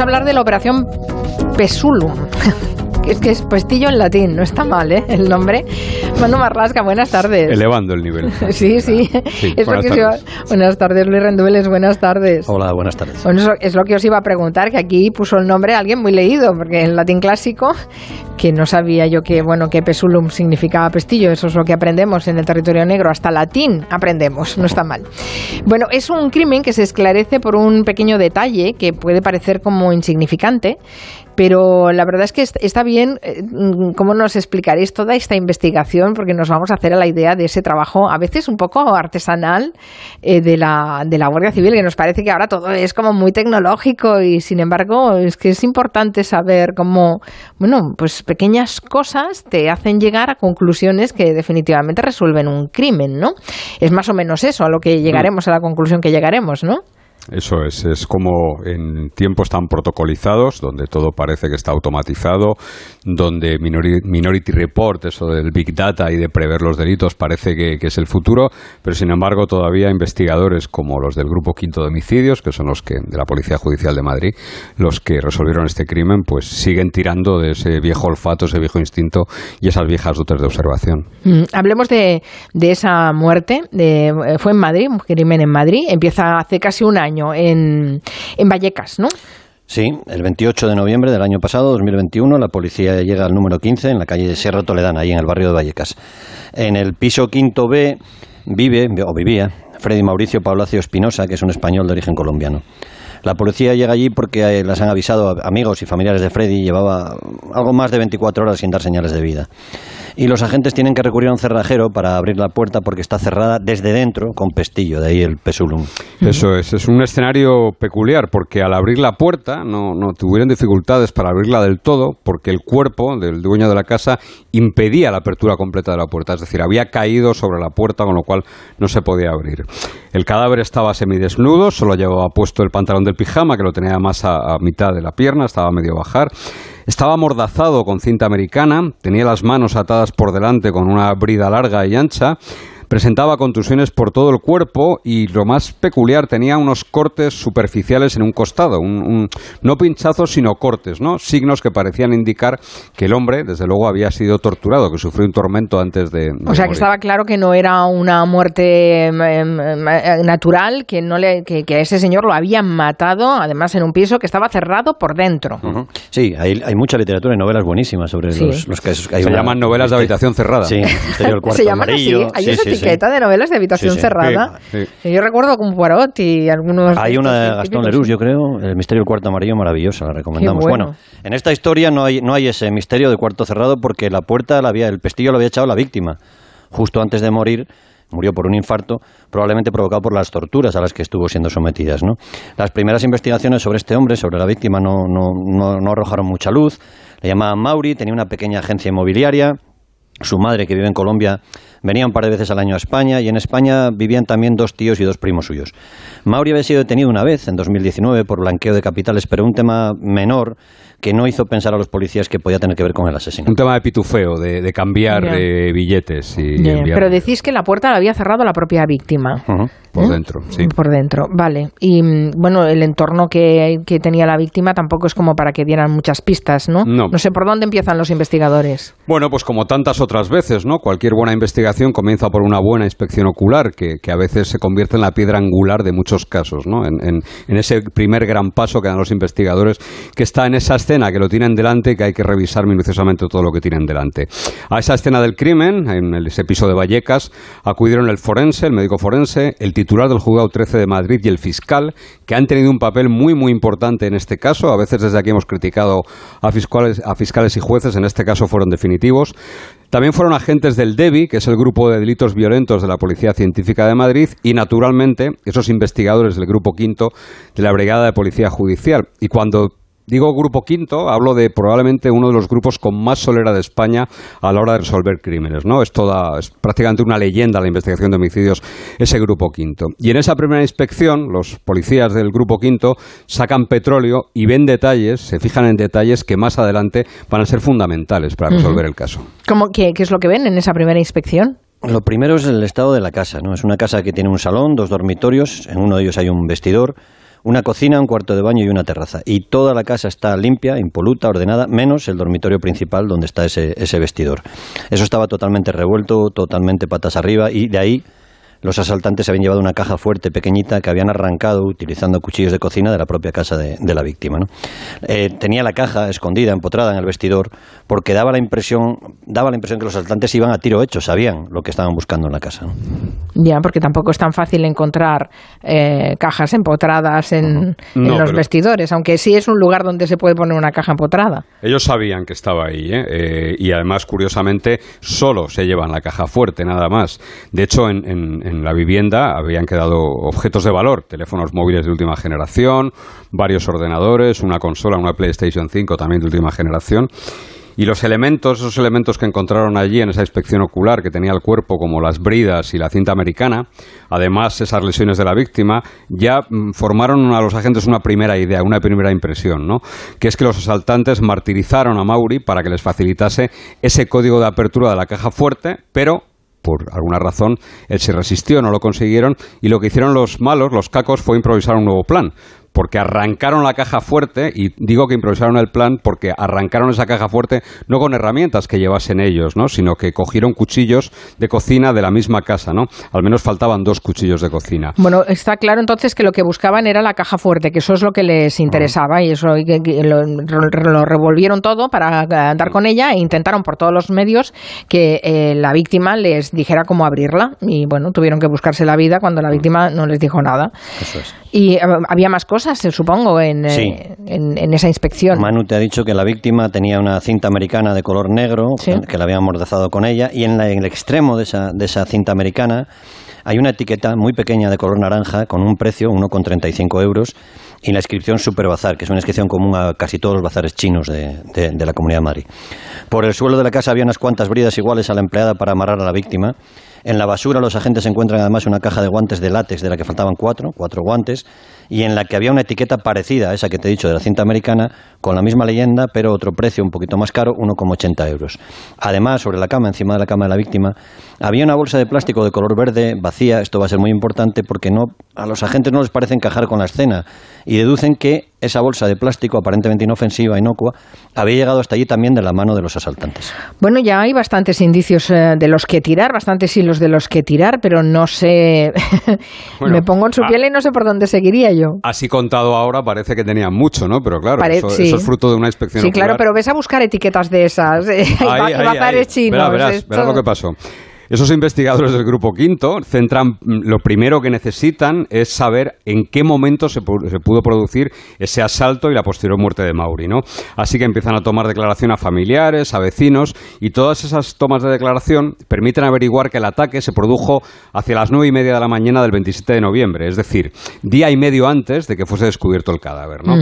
hablar de la operación Pesulum. Es que es pestillo en latín, no está mal, ¿eh? El nombre. Manu Marlasca, buenas tardes. Elevando el nivel. sí, sí. es buenas, tardes. Iba... buenas tardes, Luis Rendueles, buenas tardes. Hola, buenas tardes. Bueno, es lo que os iba a preguntar, que aquí puso el nombre alguien muy leído, porque en latín clásico, que no sabía yo que, bueno, que pesulum significaba pestillo, eso es lo que aprendemos en el territorio negro, hasta latín aprendemos, no está mal. Bueno, es un crimen que se esclarece por un pequeño detalle que puede parecer como insignificante, pero la verdad es que está bien eh, cómo nos explicaréis toda esta investigación, porque nos vamos a hacer a la idea de ese trabajo, a veces un poco artesanal, eh, de, la, de la Guardia Civil, que nos parece que ahora todo es como muy tecnológico y sin embargo es que es importante saber cómo, bueno, pues pequeñas cosas te hacen llegar a conclusiones que definitivamente resuelven un crimen, ¿no? Es más o menos eso a lo que llegaremos, a la conclusión que llegaremos, ¿no? Eso es, es como en tiempos tan protocolizados, donde todo parece que está automatizado, donde Minority, Report, eso del Big Data y de prever los delitos, parece que, es el futuro, pero sin embargo todavía investigadores como los del Grupo Quinto de Homicidios, que son los que, de la Policía Judicial de Madrid, los que resolvieron este crimen, pues siguen tirando de ese viejo olfato, ese viejo instinto y esas viejas dotes de observación. Mm, hablemos de, de esa muerte, de, fue en Madrid, un crimen en Madrid, empieza hace casi un año en, Vallecas, ¿no? Sí, el 28 de noviembre del año pasado, 2021, la policía llega al número 15 en la calle Sierra Toledana, ahí en el barrio de Vallecas. En el piso quinto B vive, o vivía, Freddy Mauricio Pablacio Espinosa, que es un español de origen colombiano. La policía llega allí porque eh, las han avisado amigos y familiares de Freddy, llevaba algo más de 24 horas sin dar señales de vida y los agentes tienen que recurrir a un cerrajero para abrir la puerta porque está cerrada desde dentro con pestillo, de ahí el pesulum. Eso es, es un escenario peculiar porque al abrir la puerta no, no tuvieron dificultades para abrirla del todo porque el cuerpo del dueño de la casa impedía la apertura completa de la puerta, es decir, había caído sobre la puerta con lo cual no se podía abrir. El cadáver estaba semidesnudo, solo llevaba puesto el pantalón del pijama que lo tenía más a, a mitad de la pierna, estaba medio bajar. Estaba amordazado con cinta americana, tenía las manos atadas por delante con una brida larga y ancha, presentaba contusiones por todo el cuerpo y lo más peculiar tenía unos cortes superficiales en un costado, un, no pinchazos sino cortes, ¿no? Signos que parecían indicar que el hombre, desde luego, había sido torturado, que sufrió un tormento antes de. o sea, que estaba claro que no era una muerte em, em, em, natural, que no le, que, a ese señor lo habían matado, además en un piso que estaba cerrado por dentro. Sí, hay, hay, mucha literatura y novelas buenísimas sobre los, los, casos. Se llaman novelas de habitación cerrada. Sí, el cuarto Se llaman amarillo. Así de novelas de habitación cerrada. Yo recuerdo como Poirot y algunos... Hay una de Gastón Leroux, yo creo, El misterio del cuarto amarillo, maravillosa, la recomendamos. Bueno. en esta historia no hay, no hay ese misterio de cuarto cerrado porque la puerta, la había, el pestillo lo había echado la víctima. Justo antes de morir, murió por un infarto, probablemente provocado por las torturas a las que estuvo siendo sometidas. ¿no? Las primeras investigaciones sobre este hombre, sobre la víctima, no, no, no, no arrojaron mucha luz. Le llamaban Mauri, tenía una pequeña agencia inmobiliaria. Su madre, que vive en Colombia, venía un par de veces al año a España y en España vivían también dos tíos y dos primos suyos. Mauri había sido detenido una vez, en 2019, por blanqueo de capitales, pero un tema menor que no hizo pensar a los policías que podía tener que ver con el asesinato. Un tema de pitufeo, de, cambiar billetes. Y Pero decís que la puerta la había cerrado la propia víctima. Por ¿Eh? dentro, sí. Por dentro, vale. Y mm, bueno, el entorno que, que, tenía la víctima tampoco es como para que dieran muchas pistas, ¿no? ¿no? No sé por dónde empiezan los investigadores. Bueno, pues como tantas otras veces, ¿no? Cualquier buena investigación comienza por una buena inspección ocular, que, que a veces se convierte en la piedra angular de muchos casos, ¿no? En, en, en, ese primer gran paso que dan los investigadores, que está en esa escena que lo tienen delante y que hay que revisar minuciosamente todo lo que tienen delante. A esa escena del crimen, en ese piso de Vallecas, acudieron el forense, el médico forense, el titular del juzgado 13 de Madrid y el fiscal, que han tenido un papel muy, muy importante en este caso. A veces desde aquí hemos criticado a fiscales, a fiscales y jueces, en este caso fueron definitivos. También fueron agentes del DEBI, que es el Grupo de Delitos Violentos de la Policía Científica de Madrid, y naturalmente esos investigadores del Grupo Quinto de la Brigada de Policía Judicial. Y cuando Digo grupo quinto, hablo de probablemente uno de los grupos con más solera de España a la hora de resolver crímenes, ¿no? Es toda, es prácticamente una leyenda la investigación de homicidios, ese grupo quinto. Y en esa primera inspección, los policías del grupo quinto sacan petróleo y ven detalles, se fijan en detalles que más adelante van a ser fundamentales para resolver el caso. ¿Cómo, qué, ¿Qué es lo que ven en esa primera inspección? Lo primero es el estado de la casa, ¿no? Es una casa que tiene un salón, dos dormitorios, en uno de ellos hay un vestidor, una cocina, un cuarto de baño y una terraza. Y toda la casa está limpia, impoluta, ordenada, menos el dormitorio principal donde está ese, ese vestidor. Eso estaba totalmente revuelto, totalmente patas arriba y de ahí los asaltantes habían llevado una caja fuerte, pequeñita, que habían arrancado utilizando cuchillos de cocina de la propia casa de, la víctima. Eh, tenía la caja escondida, empotrada en el vestidor, porque daba la impresión, daba la impresión que los asaltantes iban a tiro hecho, sabían lo que estaban buscando en la casa. Ya, porque tampoco es tan fácil encontrar eh, cajas empotradas en, los vestidores, aunque sí es un lugar donde se puede poner una caja empotrada. Ellos sabían que estaba ahí, ¿eh? y además, curiosamente, solo se llevan la caja fuerte, nada más. De hecho, en en la vivienda habían quedado objetos de valor, teléfonos móviles de última generación, varios ordenadores, una consola, una PlayStation 5 también de última generación. Y los elementos, esos elementos que encontraron allí en esa inspección ocular que tenía el cuerpo, como las bridas y la cinta americana, además esas lesiones de la víctima, ya mm, formaron a los agentes una primera idea, una primera impresión, ¿no? Que es que los asaltantes martirizaron a Mauri para que les facilitase ese código de apertura de la caja fuerte, pero por alguna razón, él se resistió, no lo consiguieron, y lo que hicieron los malos, los cacos, fue improvisar un nuevo plan porque arrancaron la caja fuerte, y digo que improvisaron el plan porque arrancaron esa caja fuerte no con herramientas que llevasen ellos, ¿no? sino que cogieron cuchillos de cocina de la misma casa, ¿no? Al menos faltaban dos cuchillos de cocina. Bueno, está claro entonces que lo que buscaban era la caja fuerte, que eso es lo que les interesaba, y eso lo, revolvieron todo para andar con ella e intentaron por todos los medios que eh, la víctima les dijera cómo abrirla, y bueno, tuvieron que buscarse la vida cuando la víctima no les dijo nada. Eso es. Y eh, había más cosas supongo, en, eh, en, esa inspección. Manu te ha dicho que la víctima tenía una cinta americana de color negro, que la había amordazado con ella, y en, en el extremo de esa, de esa cinta americana hay una etiqueta muy pequeña de color naranja con un precio, 1,35 euros, y la inscripción Super Bazar, que es una inscripción común a casi todos los bazares chinos de, de, la Comunidad Madrid. Por el suelo de la casa había unas cuantas bridas iguales a la empleada para amarrar a la víctima. En la basura los agentes encuentran además una caja de guantes de látex de la que faltaban cuatro, cuatro guantes, y en la que había una etiqueta parecida a esa que te he dicho de la cinta americana, con la misma leyenda, pero otro precio un poquito más caro, 1,80 euros. Además, sobre la cama, encima de la cama de la víctima, había una bolsa de plástico de color verde vacía. Esto va a ser muy importante porque no, a los agentes no les parece encajar con la escena y deducen que esa bolsa de plástico, aparentemente inofensiva, inocua, había llegado hasta allí también de la mano de los asaltantes. Bueno, ya hay bastantes indicios eh, de los que tirar, bastantes hilos de los que tirar, pero no sé. Me pongo en su piel y no sé por dónde seguiría yo. Así contado ahora parece que tenía mucho, ¿no? Pero claro, eso, es fruto de una inspección. Sí, claro, pero ves a buscar etiquetas de esas. Eh, ahí, chinos. verás lo que pasó. Esos investigadores del Grupo Quinto centran, mm, lo primero que necesitan es saber en qué momento se, pudo producir ese asalto y la posterior muerte de Mauri, ¿no? Así que empiezan a tomar declaración a familiares, a vecinos, y todas esas tomas de declaración permiten averiguar que el ataque se produjo hacia las nueve y media de la mañana del 27 de noviembre, es decir, día y medio antes de que fuese descubierto el cadáver, ¿no?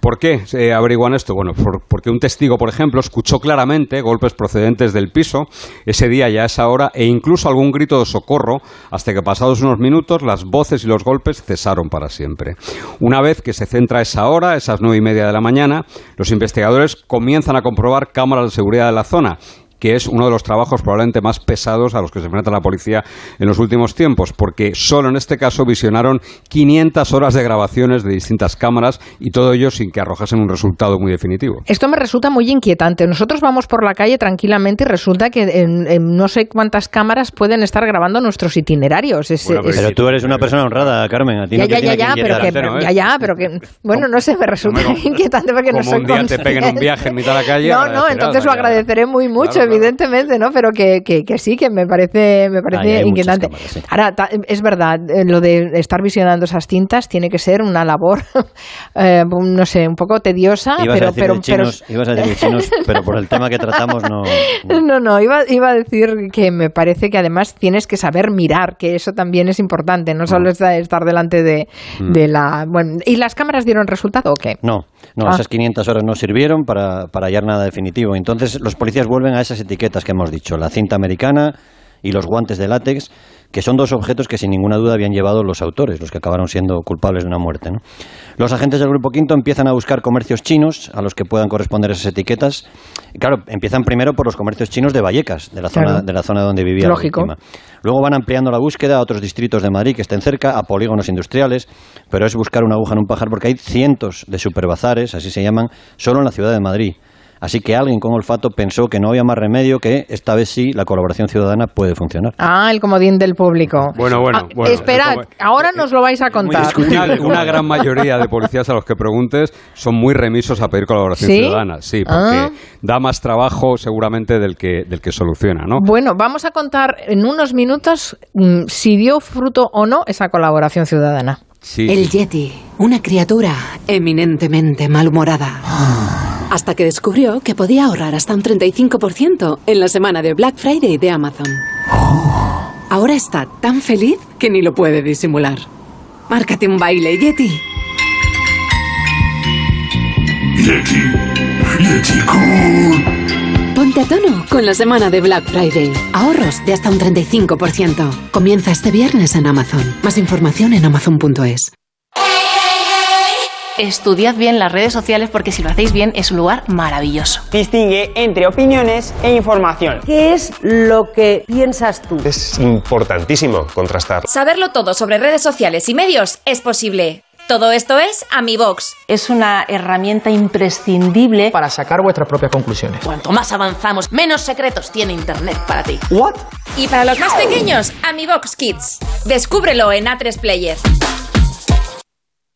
¿Por qué se averiguan esto? Bueno, porque un testigo, por ejemplo, escuchó claramente golpes procedentes del piso ese día y a esa hora e incluso algún grito de socorro hasta que pasados unos minutos las voces y los golpes cesaron para siempre. Una vez que se centra esa hora, esas nueve y media de la mañana, los investigadores comienzan a comprobar cámaras de seguridad de la zona que es uno de los trabajos probablemente más pesados a los que se enfrenta la policía en los últimos tiempos, porque solo en este caso visionaron 500 horas de grabaciones de distintas cámaras y todo ello sin que arrojasen un resultado muy definitivo. Esto me resulta muy inquietante. Nosotros vamos por la calle tranquilamente y resulta que en, no sé cuántas cámaras pueden estar grabando nuestros itinerarios. pero, tú eres una persona honrada, Carmen. A ti ya, no ya, ya, ya, pero que, ya, ya, pero que, bueno, no sé, me resulta inquietante porque no soy un día te peguen un viaje en mitad de la calle. No, no, entonces lo agradeceré muy mucho, evidentemente, ¿no? Pero que, que, sí, que me parece, me parece inquietante. Ahora, es verdad, eh, lo de estar visionando esas cintas tiene que ser una labor, eh, no sé, un poco tediosa, pero... pero, chinos, ibas a decir chinos, pero por el tema que tratamos no... No, no, iba, iba a decir que me parece que además tienes que saber mirar, que eso también es importante, no solo mm. estar delante de, mm. de la... Bueno, ¿y las cámaras dieron resultado o qué? No, no, ah. esas 500 horas no sirvieron para, para hallar nada definitivo. Entonces los policías vuelven a esas etiquetas que hemos dicho, la cinta americana y los guantes de látex, que son dos objetos que sin ninguna duda habían llevado los autores, los que acabaron siendo culpables de una muerte. Los agentes del Grupo Quinto empiezan a buscar comercios chinos a los que puedan corresponder esas etiquetas. Y claro, empiezan primero por los comercios chinos de Vallecas, de la zona, de la zona donde vivía Lógico. la víctima. Luego van ampliando la búsqueda a otros distritos de Madrid que estén cerca, a polígonos industriales, pero es buscar una aguja en un pajar porque hay cientos de superbazares, así se llaman, solo en la ciudad de Madrid. Así que alguien con olfato pensó que no había más remedio que esta vez sí la colaboración ciudadana puede funcionar. Ah, el comodín del público. Bueno, bueno. Ah, bueno esperad, ahora nos lo vais a contar. Una, una, gran mayoría de policías a los que preguntes son muy remisos a pedir colaboración ¿Sí? ciudadana. Sí, porque Ah. da más trabajo seguramente del que, del que soluciona, ¿no? Bueno, vamos a contar en unos minutos mm, si dio fruto o no esa colaboración ciudadana. Sí. El Yeti, una criatura eminentemente malhumorada. Hasta que descubrió que podía ahorrar hasta un 35% en la semana de Black Friday de Amazon. Ahora está tan feliz que ni lo puede disimular. Márcate un baile, Yeti. Yeti. Yeti Cool. Ponte a tono con la semana de Black Friday. Ahorros de hasta un 35%. Comienza este viernes en Amazon. Más información en amazon.es. Estudiad bien las redes sociales porque si lo hacéis bien es un lugar maravilloso. Distingue entre opiniones e información. ¿Qué es lo que piensas tú? Es importantísimo contrastar. Saberlo todo sobre redes sociales y medios es posible. Todo esto es AmiBox. Es una herramienta imprescindible Para sacar vuestras propias conclusiones. Cuanto más avanzamos, menos secretos tiene Internet para ti. ¿What? Y para los más pequeños, AmiBox Kids. Descúbrelo en A3 Player.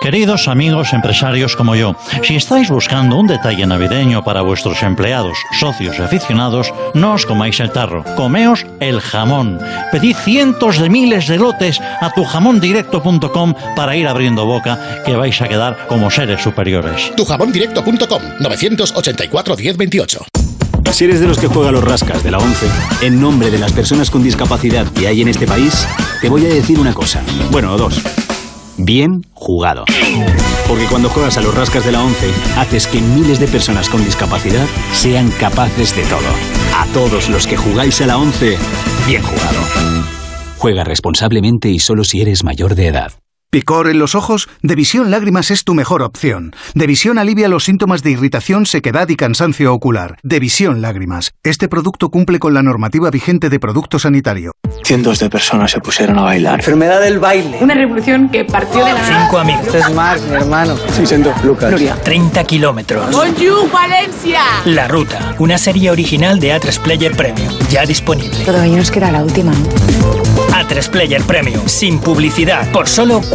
Queridos amigos empresarios como yo, si estáis buscando un detalle navideño para vuestros empleados, socios y aficionados, no os comáis el tarro, comeos el jamón. Pedid cientos de miles de lotes a tujamondirecto.com para ir abriendo boca, que vais a quedar como seres superiores. Tujamondirecto.com 984 1028. Si eres de los que juega los rascas de la 11, en nombre de las personas con discapacidad que hay en este país, te voy a decir una cosa. Bueno, dos. Bien jugado. Porque cuando juegas a los rascas de la 11, haces que miles de personas con discapacidad sean capaces de todo. A todos los que jugáis a la 11, bien jugado. Juega responsablemente y solo si eres mayor de edad. ¿Picor en los ojos? Devisión Lágrimas es tu mejor opción. Devisión alivia los síntomas de irritación, sequedad y cansancio ocular. Devisión Lágrimas. Este producto cumple con la normativa vigente de producto sanitario. Cientos de personas se pusieron a bailar. Enfermedad del baile. Una revolución que partió de la... Cinco amigos. Este es Marc, mi hermano. Sí, siento. Lucas. Nuria. 30 kilómetros. Bonjour, Valencia. La Ruta, una serie original de A3 Player Premium, ya disponible. Todavía nos queda la última. A3 Player Premium, sin publicidad, por solo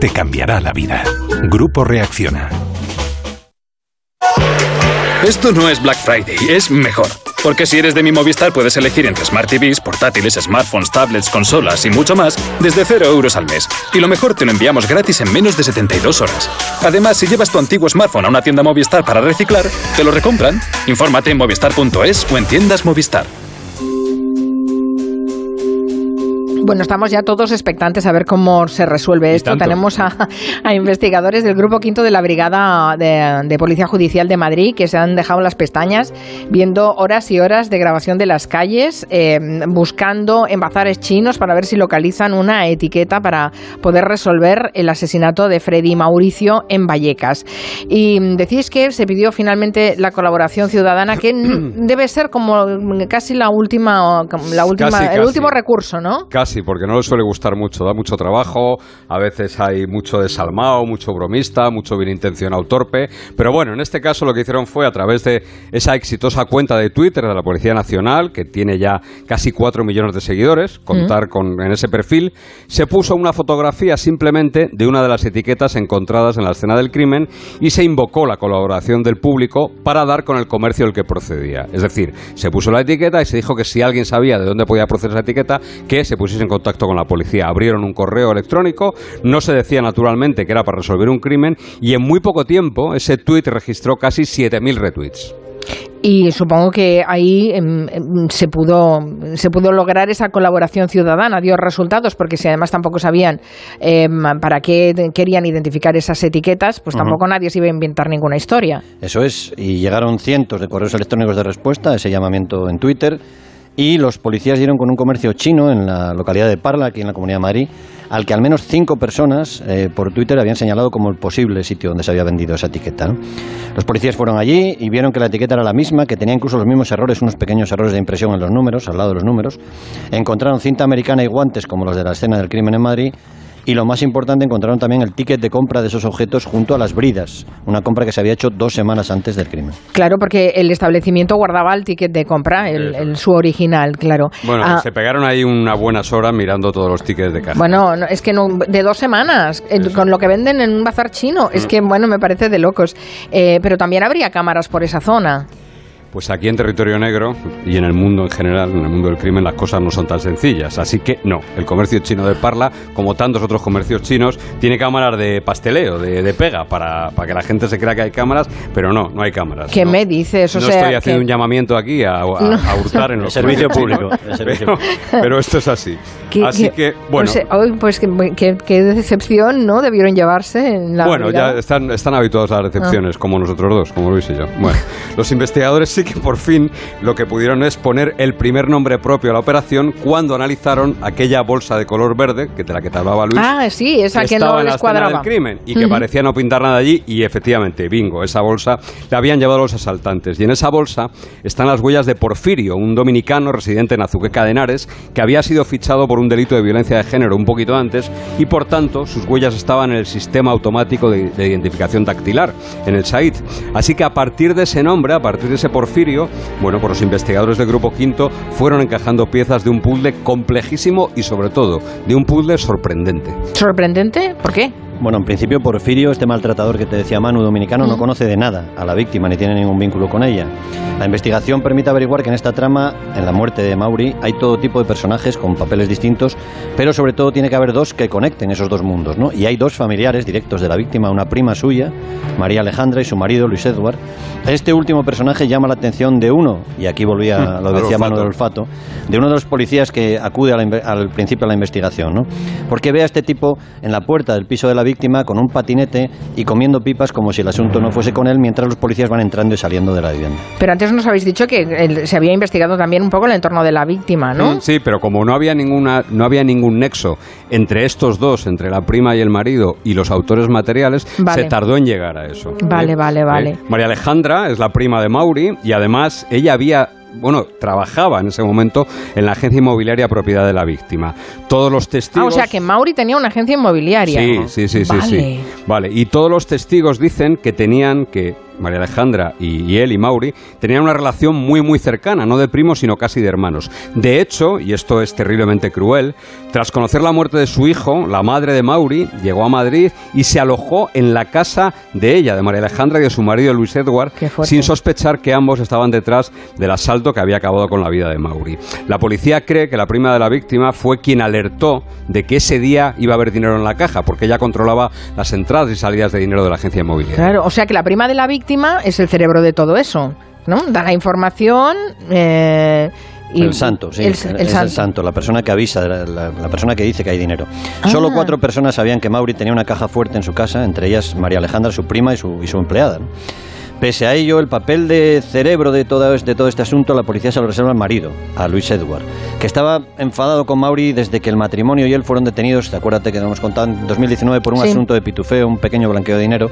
Te cambiará la vida. Grupo Reacciona. Esto no es Black Friday, es mejor. Porque si eres de mi Movistar puedes elegir entre Smart TVs, portátiles, smartphones, tablets, consolas y mucho más desde 0 euros al mes. Y lo mejor te lo enviamos gratis en menos de 72 horas. Además, si llevas tu antiguo smartphone a una tienda Movistar para reciclar, te lo recompran. Infórmate en movistar.es o en tiendas Movistar. Bueno, estamos ya todos expectantes a ver cómo se resuelve esto. Tenemos a, a, investigadores del Grupo Quinto de la Brigada de, de, Policía Judicial de Madrid que se han dejado las pestañas viendo horas y horas de grabación de las calles, eh, buscando en bazares chinos para ver si localizan una etiqueta para poder resolver el asesinato de Freddy Mauricio en Vallecas. Y decís que se pidió finalmente la colaboración ciudadana, que debe ser como casi la última, la última Casi, el casi. último recurso, ¿no? Casi, porque no le suele gustar mucho, da mucho trabajo, a veces hay mucho desalmado, mucho bromista, mucho bien intencionado torpe, pero bueno, en este caso lo que hicieron fue a través de esa exitosa cuenta de Twitter de la Policía Nacional, que tiene ya casi 4 millones de seguidores, contar con en ese perfil, se puso una fotografía simplemente de una de las etiquetas encontradas en la escena del crimen y se invocó la colaboración del público para dar con el comercio del que procedía. Es decir, se puso la etiqueta y se dijo que si alguien sabía de dónde podía proceder esa etiqueta, que se pusiese en contacto con la policía. Abrieron un correo electrónico, no se decía naturalmente que era para resolver un crimen y en muy poco tiempo ese tuit registró casi 7.000 retweets. Y supongo que ahí em, em, se pudo se pudo lograr esa colaboración ciudadana, dio resultados, porque si además tampoco sabían em, para qué querían identificar esas etiquetas, pues tampoco nadie se iba a inventar ninguna historia. Eso es, y llegaron cientos de correos electrónicos de respuesta a ese llamamiento en Twitter y los policías dieron con un comercio chino en la localidad de Parla, aquí en la Comunidad de Madrid, al que al menos cinco personas eh, por Twitter habían señalado como el posible sitio donde se había vendido esa etiqueta. Los policías fueron allí y vieron que la etiqueta era la misma, que tenía incluso los mismos errores, unos pequeños errores de impresión en los números, al lado de los números. Encontraron cinta americana y guantes como los de la escena del crimen en Madrid. Y lo más importante, encontraron también el ticket de compra de esos objetos junto a las bridas, una compra que se había hecho dos semanas antes del crimen. Claro, porque el establecimiento guardaba el ticket de compra, el, el- su original, claro. Bueno, Ah, se pegaron ahí unas buenas horas mirando todos los tickets de caja. Bueno, no, es que no, de dos semanas, con lo que venden en un bazar chino, es Mm. que, bueno, me parece de locos. Eh, pero también habría cámaras por esa zona. Pues aquí en territorio negro y en el mundo en general, en el mundo del crimen, las cosas no son tan sencillas. Así que no, el comercio chino de Parla, como tantos otros comercios chinos, tiene cámaras de pasteleo, de, de pega, para, para que la gente se crea que hay cámaras, pero no, no hay cámaras. ¿Qué no. me dices? O no sea, estoy haciendo que- un llamamiento aquí a, a- No. a hurtar en los De servicio público, pero, pero esto es así. que- así que, bueno. Pues, eh, ay, pues que- que- qué decepción, ¿no? Debieron llevarse en la Bueno, ya están, están habituados a las recepciones, como nosotros dos, como Luis y yo. Bueno, los investigadores sí que por fin lo que pudieron es poner el primer nombre propio a la operación cuando analizaron aquella bolsa de color verde, que de la que te hablaba Luis. Ah, sí, esa que, estaba no les cuadraba. del crimen y que Ujú. parecía no pintar nada allí y efectivamente, bingo, esa bolsa la habían llevado los asaltantes y en esa bolsa están las huellas de Porfirio, un dominicano residente en Azuqueca de Henares que había sido fichado por un delito de violencia de género un poquito antes y por tanto sus huellas estaban en el sistema automático de, de identificación dactilar, en el SAID. Así que a partir de ese nombre, a partir de ese Porfirio, bueno, pues los investigadores del Grupo Quinto fueron encajando piezas de un puzzle complejísimo y sobre todo de un puzzle sorprendente. ¿Sorprendente? ¿Por qué? Bueno, en principio Porfirio, este maltratador que te decía Manu dominicano, no conoce de nada a la víctima ni tiene ningún vínculo con ella. La investigación permite averiguar que en esta trama, en la muerte de Mauri, hay todo tipo de personajes con papeles distintos, pero sobre todo tiene que haber dos que conecten esos dos mundos, ¿no? Y hay dos familiares directos de la víctima, una prima suya, María Alejandra, y su marido, Luis Edward. Este último personaje llama la atención de uno, y aquí volvía, Hmm, lo decía. Manu del olfato, de uno de los policías que acude al principio a la investigación, ¿no? Porque ve a este tipo en la puerta del piso de la víctima con un patinete y comiendo pipas como si el asunto no fuese con él mientras los policías van entrando y saliendo de la vivienda. Pero antes nos habéis dicho que el- se había investigado también un poco el entorno de la víctima, ¿no? Mm, Sí, pero como no había ninguna, no había ningún nexo entre estos dos, entre la prima y el marido y los autores materiales, Vale. se tardó en llegar a eso. Vale, ¿eh? vale, vale. ¿Eh? María Alejandra es la prima de Mauri y además ella había bueno, trabajaba en ese momento en la agencia inmobiliaria propiedad de la víctima. Todos los Ah, testigos o sea que Mauri tenía una agencia inmobiliaria. Sí, sí, sí, sí, Vale. sí. Vale, y todos los testigos dicen que tenían que María Alejandra y, y él y Mauri tenían una relación muy muy cercana, no de primos, sino casi de hermanos. De hecho, y esto es terriblemente cruel, tras conocer la muerte de su hijo, la madre de Mauri llegó a Madrid y se alojó en la casa de ella, de María Alejandra y de su marido Luis Edward, sin sospechar que ambos estaban detrás del asalto que había acabado con la vida de Mauri. La policía cree que la prima de la víctima fue quien alertó de que ese día iba a haber dinero en la caja, porque ella controlaba las entradas y salidas de dinero de la agencia inmobiliaria. Claro, o sea que la prima de la víctima es el cerebro de todo eso, ¿no? Da la información, eh, el santo, sí. El, es el santo. el santo, la persona que avisa, la, la- la persona que dice que hay dinero. Solo Ah. cuatro personas sabían que Mauri tenía una caja fuerte en su casa, entre ellas María Alejandra, su prima y su, y su empleada. ¿no? Pese a ello, el papel de cerebro de todo, de todo este asunto, la policía se lo reserva al marido, a Luis Edward, que estaba enfadado con Mauri desde que el matrimonio y él fueron detenidos, acuérdate que nos hemos contado en 2019 por un Sí. asunto de pitufeo, un pequeño blanqueo de dinero,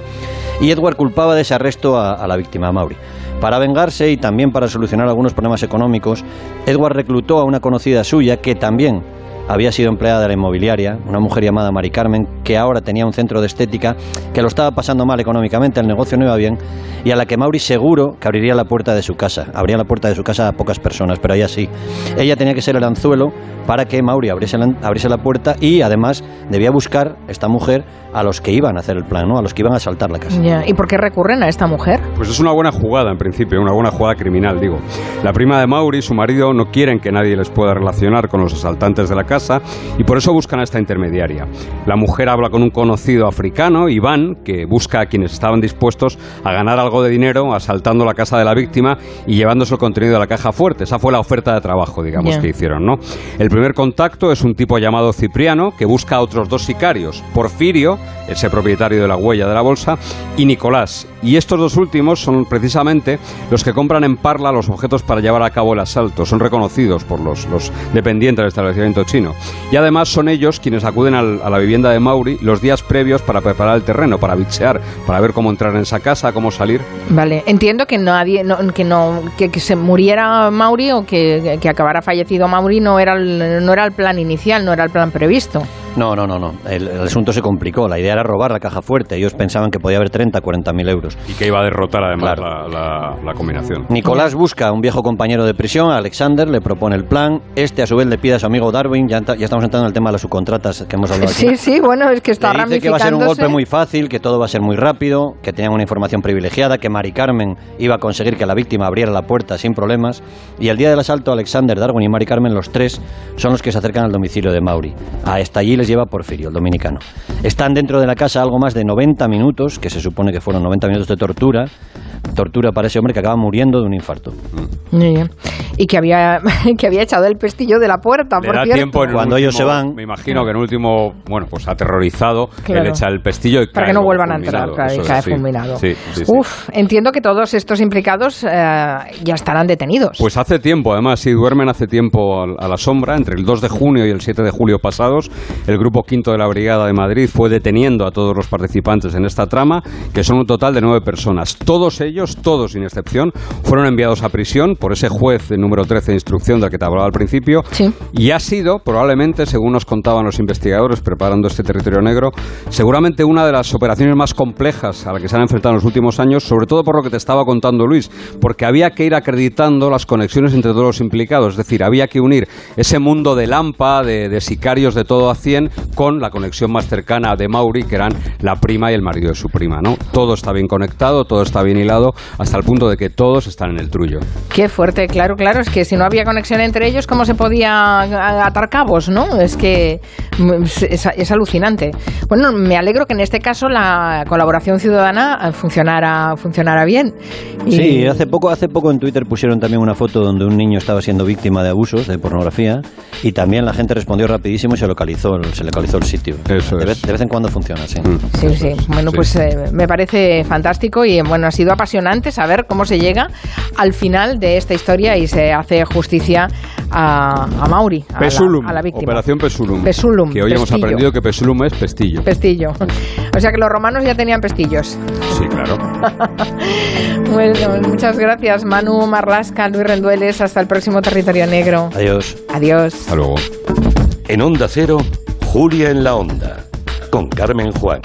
y Edward culpaba de ese arresto a, a la víctima, a Mauri. Para vengarse y también para solucionar algunos problemas económicos, Edward reclutó a una conocida suya que también había sido empleada de la inmobiliaria, una mujer llamada Mari Carmen, que ahora tenía un centro de estética, que lo estaba pasando mal económicamente, el negocio no iba bien, y a la que Mauri seguro que abriría la puerta de su casa. Abría la puerta de su casa a pocas personas, pero ella sí. Ella tenía que ser el anzuelo para que Mauri abriese la, abriese la puerta y además debía buscar, esta mujer, a los que iban a hacer el plan, ¿no? a los que iban a asaltar la casa. Ya, ¿Y por qué recurren a esta mujer? Pues es una buena jugada, en principio, una buena jugada criminal, digo. La prima de Mauri y su marido no quieren que nadie les pueda relacionar con los asaltantes de la casa y por eso buscan a esta intermediaria. La mujer habla con un conocido africano, Iván, que busca a quienes estaban dispuestos a ganar algo de dinero asaltando la casa de la víctima y llevándose el contenido de la caja fuerte. Esa fue la oferta de trabajo, digamos, que hicieron, ¿no? El primer contacto es un tipo llamado Cipriano, que busca a otros dos sicarios, Porfirio, ese propietario de la huella de la bolsa, y Nicolás. Y estos dos últimos son precisamente los que compran en Parla los objetos para llevar a cabo el asalto. Son reconocidos por los, los dependientes del establecimiento chino. Y además son ellos quienes acuden al- a la vivienda de Mauri los días previos para preparar el terreno, para bichear, para ver cómo entrar en esa casa, cómo salir. Vale, entiendo que nadie, no, que no, que, que se muriera Mauri o que, que acabara fallecido Mauri no era el, no era el plan inicial, no era el plan previsto. No, no, no, no. El, el asunto se complicó. La idea era robar la caja fuerte. Ellos pensaban que podía haber 30, 40 mil euros. Y que iba a derrotar además la, la- la combinación. Nicolás busca a un viejo compañero de prisión, a Alexander, le propone el plan. Este, a su vez, le pide a su amigo Darwin. Ya, ya estamos entrando en el tema de las subcontratas que hemos hablado aquí. Sí, sí, bueno, es que está Le dice que va a ser un golpe muy fácil, que todo va a ser muy rápido, que tenían una información privilegiada, que Mari Carmen iba a conseguir que la víctima abriera la puerta sin problemas. Y el día del asalto, Alexander, Darwin y Mari Carmen, los tres, son los que se acercan al domicilio de Mauri. Hasta allí les lleva Porfirio, el dominicano. Están dentro de la casa algo más de 90 minutos, que se supone que fueron 90 minutos de tortura. Tortura para ese hombre que acaba muriendo de un infarto. Muy bien. Y que había, que había echado el pestillo de la puerta, Le por da cierto. tiempo en Cuando ellos último- se van. Me imagino que en último, bueno, pues aterrorizado, Claro. él echa el pestillo y Para cae que no vuelvan a entrar, fulminado. cae fulminado. Sí, sí, sí. Uf, entiendo que todos estos implicados eh, ya estarán detenidos. Pues hace tiempo, además, si duermen hace tiempo a la sombra, entre el 2 de junio y el 7 de julio pasados, el Grupo Quinto de la Brigada de Madrid fue deteniendo a todos los participantes en esta trama, que son un total de nueve personas. Todos ellos, todos sin excepción, fueron enviados a prisión por ese juez de número 13 de instrucción del que te hablaba al principio, y ha sido, probablemente, según nos contaban los investigadores preparando este territorio negro, seguramente una de las operaciones más complejas a la que se han enfrentado en los últimos años, sobre todo por lo que te estaba contando Luis, porque había que ir acreditando las conexiones entre todos los implicados, es decir, había que unir ese mundo de Lampa, de, de sicarios de todo a 100, con la conexión más cercana de Mauri, que eran la prima y el marido de su prima, ¿no? Todo está bien conectado, todo está bien hilado, hasta el punto de que todos están en el trullo. Qué fuerte, claro, claro, es que si no había conexión entre ellos, ¿cómo se podía atar cabos, no? Es que mm, es, es alucinante. Bueno, me alegro que en este caso la colaboración ciudadana eh, funcionara, funcionara bien. Y- Sí, hace poco, hace poco en Twitter pusieron también una foto donde un niño estaba siendo víctima de abusos, de pornografía, y también la gente respondió rapidísimo y se localizó, el- se localizó el sitio. Eso de, es. vez, de vez en cuando funciona, sí. Sí, sí. Bueno, Sí. pues eh, me parece fantástico y bueno, ha sido apasionante saber cómo se llega al final de esta historia y se hace justicia a, a Mauri, a la, Pesulum, a la víctima. Operación Pesulum. Pesulum, Que hoy hemos pestillo. aprendido que Pesulum es pestillo. Pestillo. O sea que los romanos ya tenían pestillos. Sí, claro. Bueno, muchas gracias Manu Marlasca, Luis Rendueles. Hasta el próximo Territorio Negro. Adiós. Adiós. Hasta luego. En Onda Cero, Julia en la Onda, con Carmen Juan.